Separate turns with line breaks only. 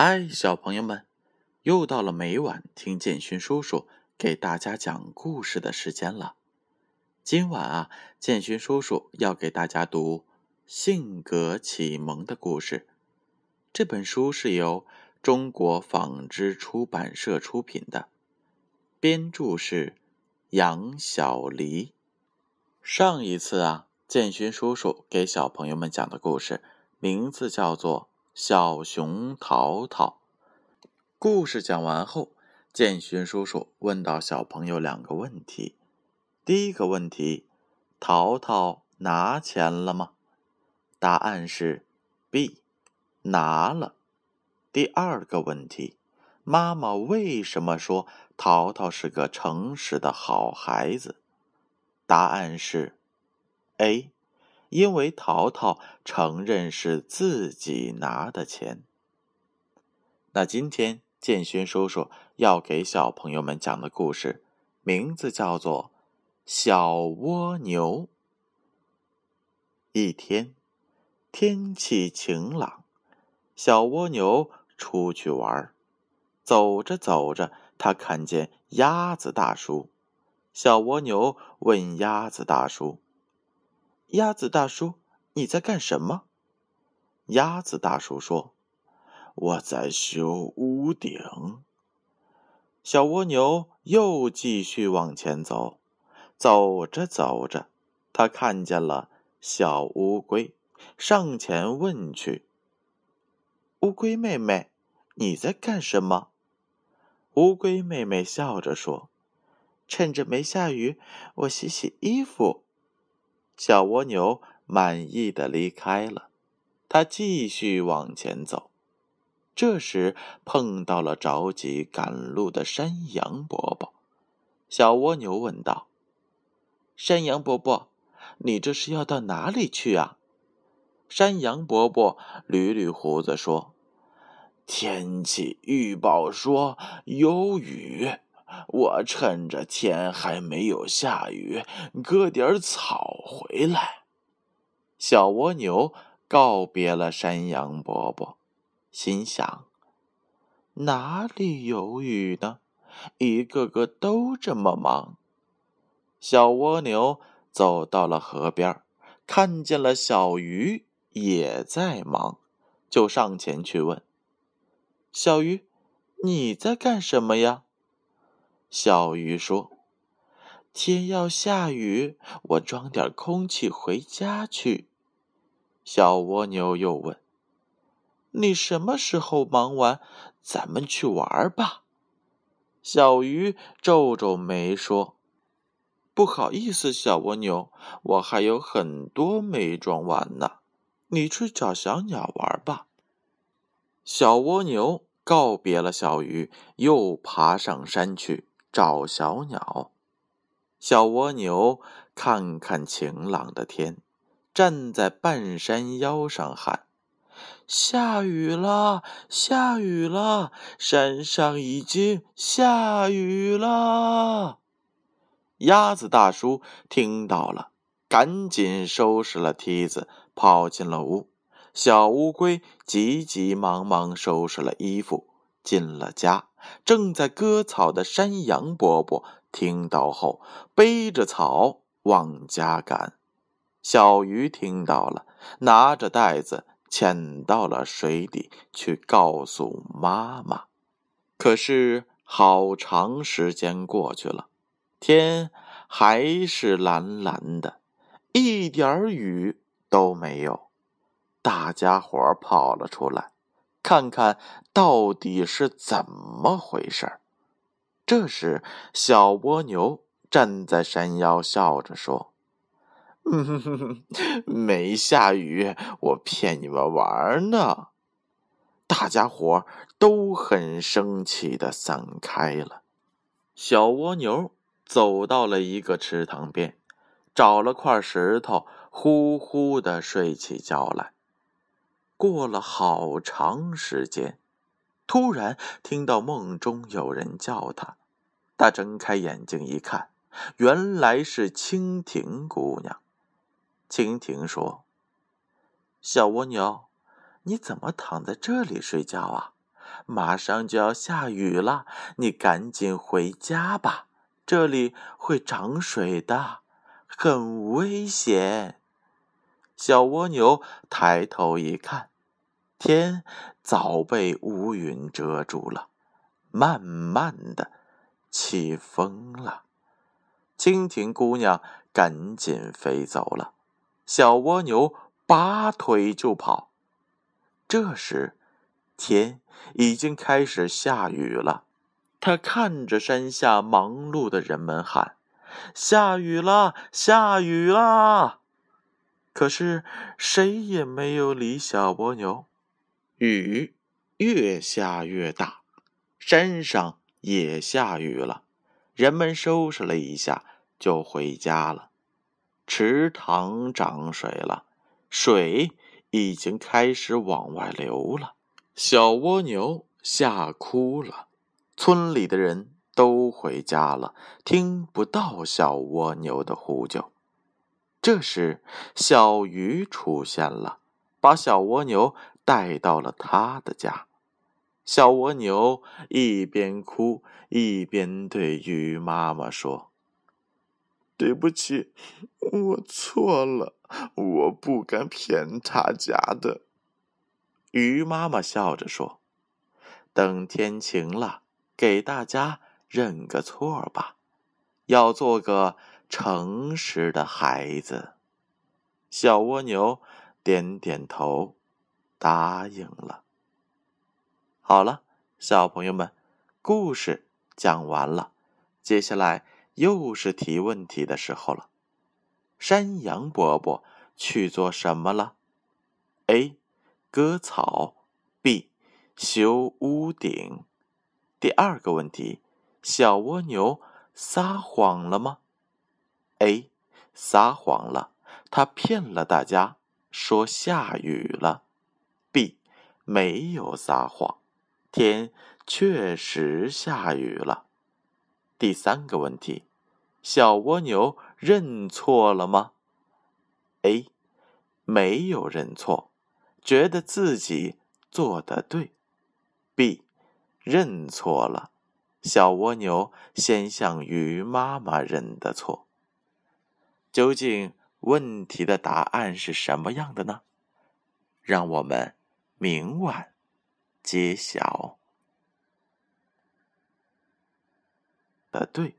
嗨，小朋友们，又到了每晚听建勋叔叔给大家讲故事的时间了。今晚啊，建勋叔叔要给大家读《性格启蒙》的故事。这本书是由中国纺织出版社出品的，编著是杨小黎。上一次啊，建勋叔叔给小朋友们讲的故事名字叫做。小熊淘淘，故事讲完后，建勋叔叔问到小朋友两个问题。第一个问题：淘淘拿钱了吗？答案是 B，拿了。第二个问题：妈妈为什么说淘淘是个诚实的好孩子？答案是 A。因为淘淘承认是自己拿的钱。那今天建勋叔叔要给小朋友们讲的故事，名字叫做《小蜗牛》。一天，天气晴朗，小蜗牛出去玩，走着走着，他看见鸭子大叔。小蜗牛问鸭子大叔。鸭子大叔，你在干什么？鸭子大叔说：“我在修屋顶。”小蜗牛又继续往前走，走着走着，他看见了小乌龟，上前问去：“乌龟妹妹，你在干什么？”乌龟妹妹笑着说：“趁着没下雨，我洗洗衣服。”小蜗牛满意的离开了，它继续往前走。这时碰到了着急赶路的山羊伯伯。小蜗牛问道：“山羊伯伯，你这是要到哪里去啊？”山羊伯伯捋捋胡子说：“天气预报说有雨。”我趁着天还没有下雨，割点草回来。小蜗牛告别了山羊伯伯，心想：哪里有雨呢？一个个都这么忙。小蜗牛走到了河边，看见了小鱼也在忙，就上前去问：“小鱼，你在干什么呀？”小鱼说：“天要下雨，我装点空气回家去。”小蜗牛又问：“你什么时候忙完？咱们去玩吧。”小鱼皱皱眉说：“不好意思，小蜗牛，我还有很多没装完呢。你去找小鸟玩吧。”小蜗牛告别了小鱼，又爬上山去。找小鸟，小蜗牛看看晴朗的天，站在半山腰上喊：“下雨了，下雨了，山上已经下雨了。”鸭子大叔听到了，赶紧收拾了梯子，跑进了屋。小乌龟急急忙忙收拾了衣服，进了家。正在割草的山羊伯伯听到后，背着草往家赶。小鱼听到了，拿着袋子潜到了水底去告诉妈妈。可是好长时间过去了，天还是蓝蓝的，一点雨都没有。大家伙跑了出来。看看到底是怎么回事这时，小蜗牛站在山腰，笑着说：“嗯，没下雨，我骗你们玩呢。”大家伙都很生气的散开了。小蜗牛走到了一个池塘边，找了块石头，呼呼的睡起觉来。过了好长时间，突然听到梦中有人叫他。他睁开眼睛一看，原来是蜻蜓姑娘。蜻蜓说：“小蜗牛，你怎么躺在这里睡觉啊？马上就要下雨了，你赶紧回家吧，这里会涨水的，很危险。”小蜗牛抬头一看，天早被乌云遮住了，慢慢的起风了。蜻蜓姑娘赶紧飞走了，小蜗牛拔腿就跑。这时，天已经开始下雨了。他看着山下忙碌的人们喊：“下雨了，下雨了！”可是谁也没有理小蜗牛。雨越下越大，山上也下雨了。人们收拾了一下，就回家了。池塘涨水了，水已经开始往外流了。小蜗牛吓哭了。村里的人都回家了，听不到小蜗牛的呼救。这时，小鱼出现了，把小蜗牛带到了他的家。小蜗牛一边哭一边对鱼妈妈说：“对不起，我错了，我不敢骗他家的。”鱼妈妈笑着说：“等天晴了，给大家认个错吧，要做个诚实的孩子。”小蜗牛点点头，答应了。好了，小朋友们，故事讲完了，接下来又是提问题的时候了。山羊伯伯去做什么了？A. 割草，B. 修屋顶。第二个问题，小蜗牛撒谎了吗？A. 撒谎了，他骗了大家，说下雨了。B. 没有撒谎。天确实下雨了。第三个问题，小蜗牛认错了吗？A. 没有认错，觉得自己做的对。B. 认错了，小蜗牛先向鱼妈妈认的错。究竟问题的答案是什么样的呢？让我们明晚。揭晓呃对。